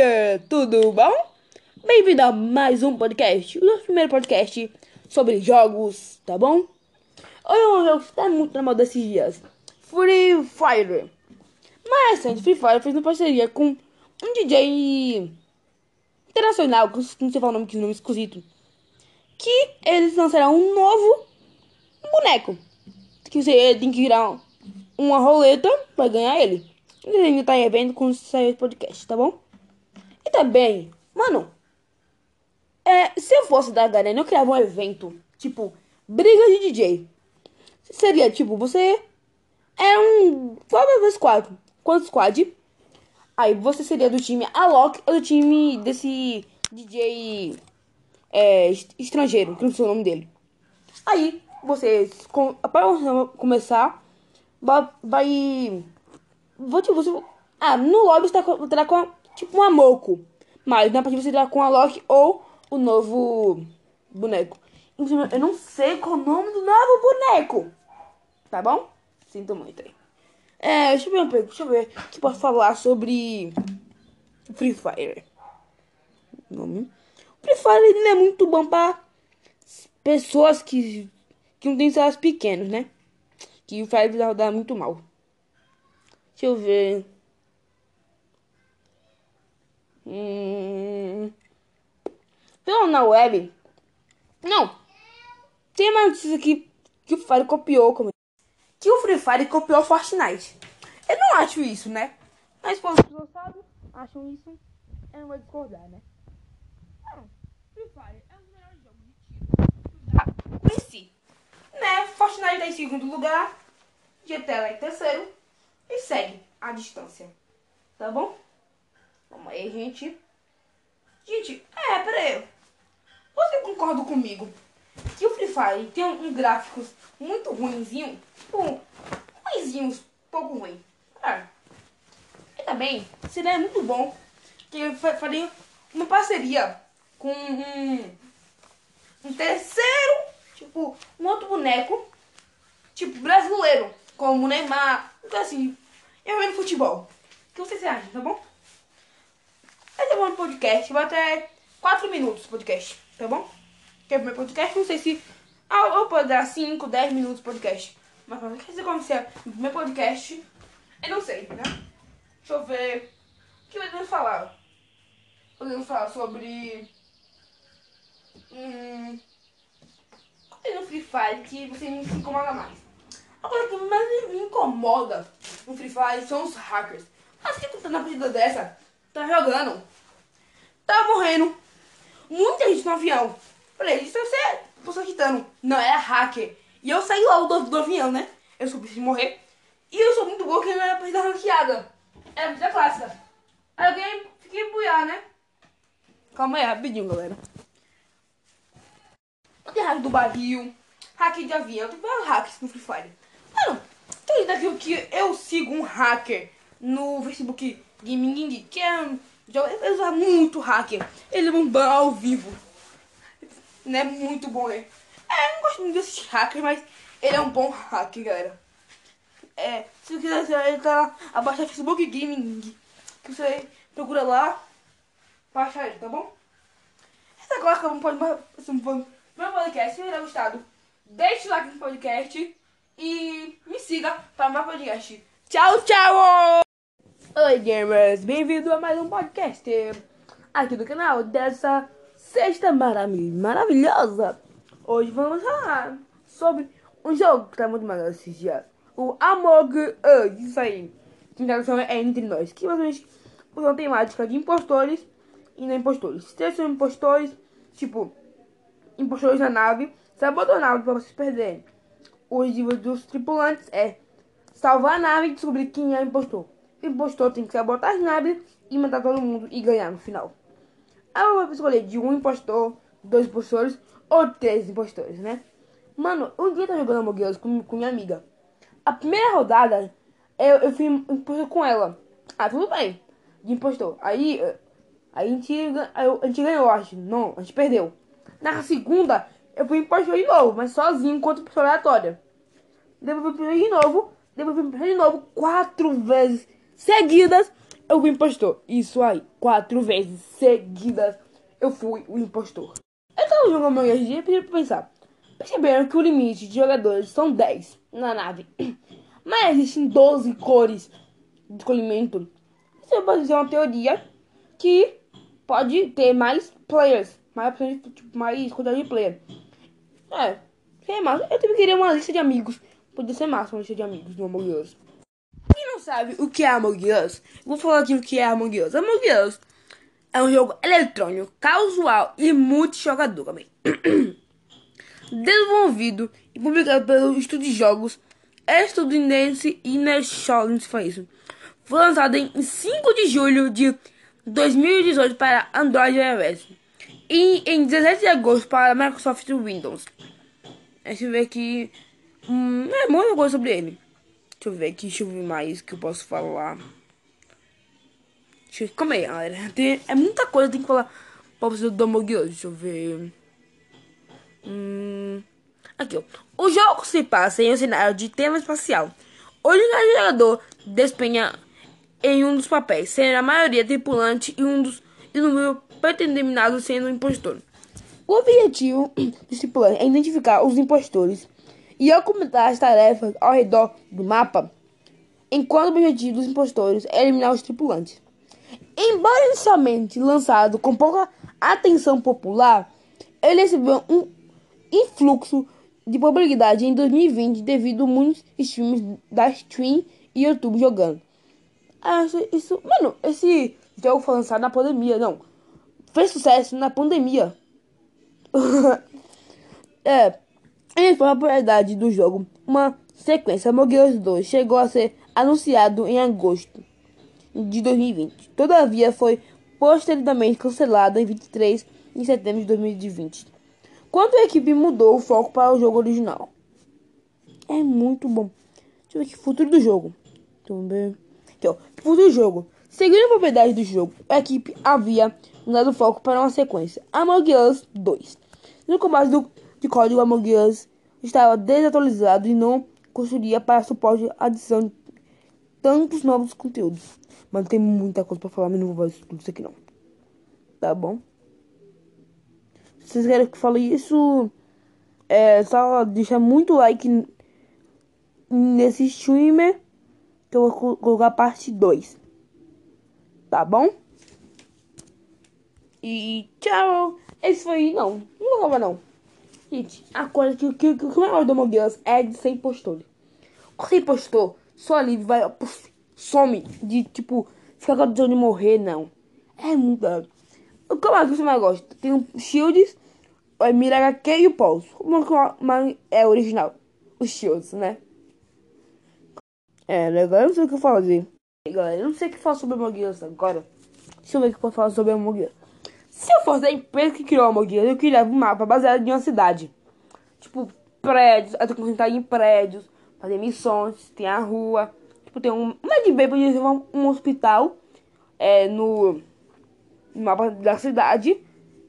aí, tudo bom? Bem-vindo a mais um podcast, o nosso primeiro podcast sobre jogos, tá bom? Hoje um jogo que está muito na moda desses dias, Free Fire. Mais recente, Free Fire fez uma parceria com um DJ internacional, que não sei falar o nome, que é um nome esquisito, que eles lançaram um novo boneco, que você tem que virar uma roleta para ganhar ele. Ele ainda tá em evento sair o podcast, tá bom? Também, mano, é, se eu fosse da Garena, eu criava um evento, tipo, briga de DJ. Seria, tipo, você é um 4x4, quanto squad? Aí você seria do time Alok ou do time desse DJ é, estrangeiro, que não sei o nome dele. Aí, vocês, com, para começar, vai. Te. Você, ah, no lobby você terá com tipo uma Moco. Mas na partida você terá com a Loki ou o novo boneco. Eu não sei qual o nome do novo boneco. Tá bom? Sinto muito aí. É, deixa eu ver deixa eu ver o que posso falar sobre Free Fire. Nome. Free Fire ele não é muito bom para pessoas que, que não têm celulares pequenos, né? que o Fire vai rodar muito mal. Deixa eu ver. Hum... Pelo na web. Não. Tem uma notícia aqui que o Fire copiou. Como... Que o Free Fire copiou o Fortnite. Eu não acho isso, né? Mas quando as pessoas sabem, acham isso, eu não vou discordar, né? Não. Free Fire é o melhor jogo de tiro. Em si né? Fortnite tá em segundo lugar, GTL em terceiro e segue a distância. Tá bom? Vamos aí, gente. Gente, é, pera aí. Você concorda comigo que o Free Fire tem um, um gráficos muito ruinzinho? Tipo, ruinzinhos, pouco ruim. É. E também seria muito bom que eu faria uma parceria com um, um terceiro tipo, um outro boneco, tipo, brasileiro, como Neymar, então assim, eu vendo futebol. O que vocês acham, tá bom? Esse é meu podcast, vai até 4 minutos podcast, tá bom? Que é o meu podcast, não sei se. Ah, eu dar 5, 10 minutos podcast. Mas pra que você começar o meu podcast, eu não sei, né? Deixa eu ver. O que podemos falar? Podemos falar sobre. Hum no Free Fire que você se incomoda mais. A coisa que mais me incomoda no Free Fire são os hackers. Mas que tá na partida dessa, tá jogando, tá morrendo, muita gente no avião. Falei, isso deve ser pessoa quitando. Não, era hacker. E eu saí logo do, do avião, né? Eu sou de morrer. E eu sou muito bom que não era partida ranqueada. Era partida clássica. Aí eu fiquei buiar, né? Calma aí, rapidinho, galera. Tem hack do barril, hack de avião, tem vários hacks no Free Fire. Mano, tem daqui que eu sigo um hacker no Facebook Gaming que é. Ele usa muito hacker. Ele é um ban ao vivo. Não é muito bom, né? É, eu não gosto muito desses hackers, mas ele é um bom hacker, galera. É, se você quiser, tá lá abaixo do Facebook Gaming. Que você procura lá, baixa ele, tá bom? Essa agora não pode mais meu podcast. Se tiver gostado, deixe o like no podcast e me siga para mais podcast. Tchau, tchau! Oi, gamers! Bem-vindo a mais um podcast aqui do canal dessa sexta maravilha, maravilhosa. Hoje vamos falar sobre um jogo que tá muito maneiro esses dias. O Among Us, isso aí. Que tradução é Entre Nós. Que basicamente usa uma temática de impostores e não impostores. Se são impostores, tipo impostores na nave nave para vocês perderem. O objetivo dos tripulantes é salvar a nave e descobrir quem é o impostor. Impostor tem que sabotar naves e matar todo mundo e ganhar no final. Aí eu vou escolher de um impostor, dois impostores ou três impostores, né? Mano, um dia eu tava jogando Among Us com, com minha amiga. A primeira rodada, eu, eu fui impostor com ela. Ah, tudo bem. De impostor. Aí, aí a gente, a gente ganhou, acho. Não, a gente perdeu. Na segunda, eu fui impostor de novo, mas sozinho contra pessoa aleatória. Depois fui impostor de novo, depois fui impostor de novo, quatro vezes seguidas. eu fui impostor. Isso aí, quatro vezes seguidas eu fui o impostor. Eu tava jogando Among Us e pra pensar. Perceberam que o limite de jogadores são 10 na nave. Mas existem 12 cores de escolhimento. Você pode fazer uma teoria que pode ter mais players. Mais, tipo, mais quantidade de players. É, seria massa. Eu também queria uma lista de amigos. Podia ser massa uma lista de amigos no Among Us. Sabe o que é Among Us, vou falar aqui o que é Among Us. Among Us é um jogo eletrônico, casual e multijogador também. Desenvolvido e publicado pelo estúdio de jogos estadunidense Inertial, foi isso. Foi lançado em 5 de julho de 2018 para Android e iOS. E em 17 de agosto para Microsoft Windows. Deixa eu ver aqui. Hum, é muita coisa sobre ele. Deixa eu ver aqui, deixa eu ver mais que eu posso falar. Deixa eu... Calma aí, galera. Tem... É muita coisa tem que falar pra você do Among Us. Deixa eu ver. Hum... Aqui, ó. O jogo se passa em um cenário de tema espacial. O jogador despenha em um dos papéis, sendo a maioria tripulante e um dos e número predeterminado sendo um impostor. O objetivo desse plano é identificar os impostores e ocultar as tarefas ao redor do mapa, enquanto o objetivo dos impostores é eliminar os tripulantes. Embora inicialmente lançado com pouca atenção popular, ele recebeu um influxo de popularidade em 2020 devido a muitos streams da Stream e YouTube jogando. Ah, isso, mano, esse jogo foi lançado na pandemia, não. Fez sucesso na pandemia. é, e a popularidade do jogo. Uma sequência, Among Us 2, chegou a ser anunciado em agosto de 2020. Todavia, foi posteriormente cancelada em 23 de setembro de 2020. Quando a equipe mudou o foco para o jogo original. É muito bom. Deixa eu ver aqui, futuro do jogo. Também. Ó, futuro do jogo. Seguindo a propriedade do jogo, a equipe havia mudado o foco para uma sequência. Among Us 2. No combate do, de código Among Us estava desatualizado e não construía para suporte à adição de tantos novos conteúdos. Mas tem muita coisa para falar, mas não vou fazer tudo isso aqui não. Tá bom? Se vocês querem que eu fale isso, é só deixar muito like nesse streamer que eu vou colocar parte 2. Tá bom? E tchau. Esse foi. Não, não vou não. A coisa que, que, que, que o melhor do Among é de ser impostor. Você impostor, sua livre vai. Puff, some de tipo. Ficar com de morrer, não. É muito. Como é que você mais gosta? Tem o Shields, o Emir HQ e o Pulse. Como é original? Os Shields, né? É, legal, eu não sei o que fazer. Galera, eu não sei o que falar sobre Among Us agora. Deixa eu ver o que eu posso falar sobre Among Us. Se eu fosse a empresa que criou a Us, eu queria um mapa baseado em uma cidade. Tipo, prédios, eu tô concentrado em prédios, fazer missões, tem a rua. Tipo, tem um. Mas de bem podia ser um, um hospital é, no, no mapa da cidade.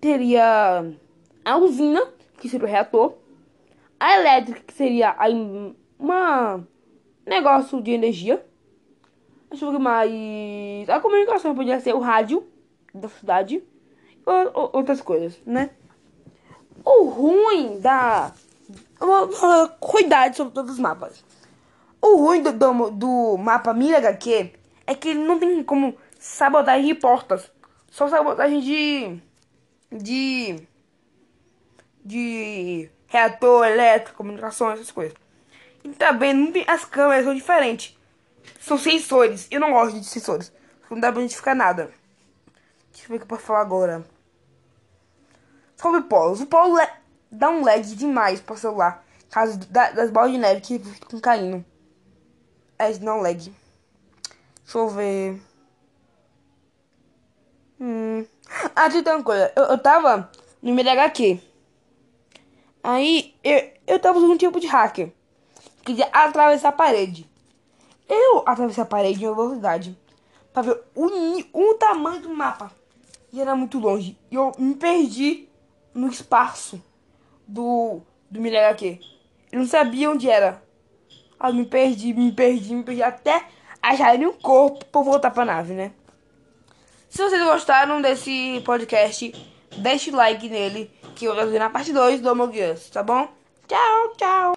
Teria a usina, que seria o reator. A elétrica, que seria a, uma negócio de energia. Eu ver mais. A comunicação podia ser o rádio da cidade. Ou, outras coisas, né? O ruim da. Cuidado sobre todos os mapas. O ruim do, do, do mapa Mira HQ é que ele não tem como sabotagem de portas. Só sabotagem de. De. De reator elétrico, comunicação, essas coisas. E também tem, as câmeras são diferentes. São sensores. Eu não gosto de sensores. Não dá pra identificar nada. Deixa eu ver o que eu posso falar agora. Sobre polos. O polo dá um lag demais pro celular. Caso das bolas de neve que ficam caindo. É, não lag. Deixa eu ver. Hum. Ah, tem uma coisa. Eu, eu tava no meio HQ. Aí eu, eu tava usando um tipo de hacker. Queria atravessar a parede. Eu atravessei a parede em velocidade. Pra ver o, o tamanho do mapa. E era muito longe. E eu me perdi no espaço do, do Miller aqui. Eu não sabia onde era. Aí me perdi, me perdi, me perdi. Até achar um corpo pra voltar pra nave, né? Se vocês gostaram desse podcast, deixe like nele, que eu vou fazer na parte 2 do Among Us, tá bom? Tchau, tchau.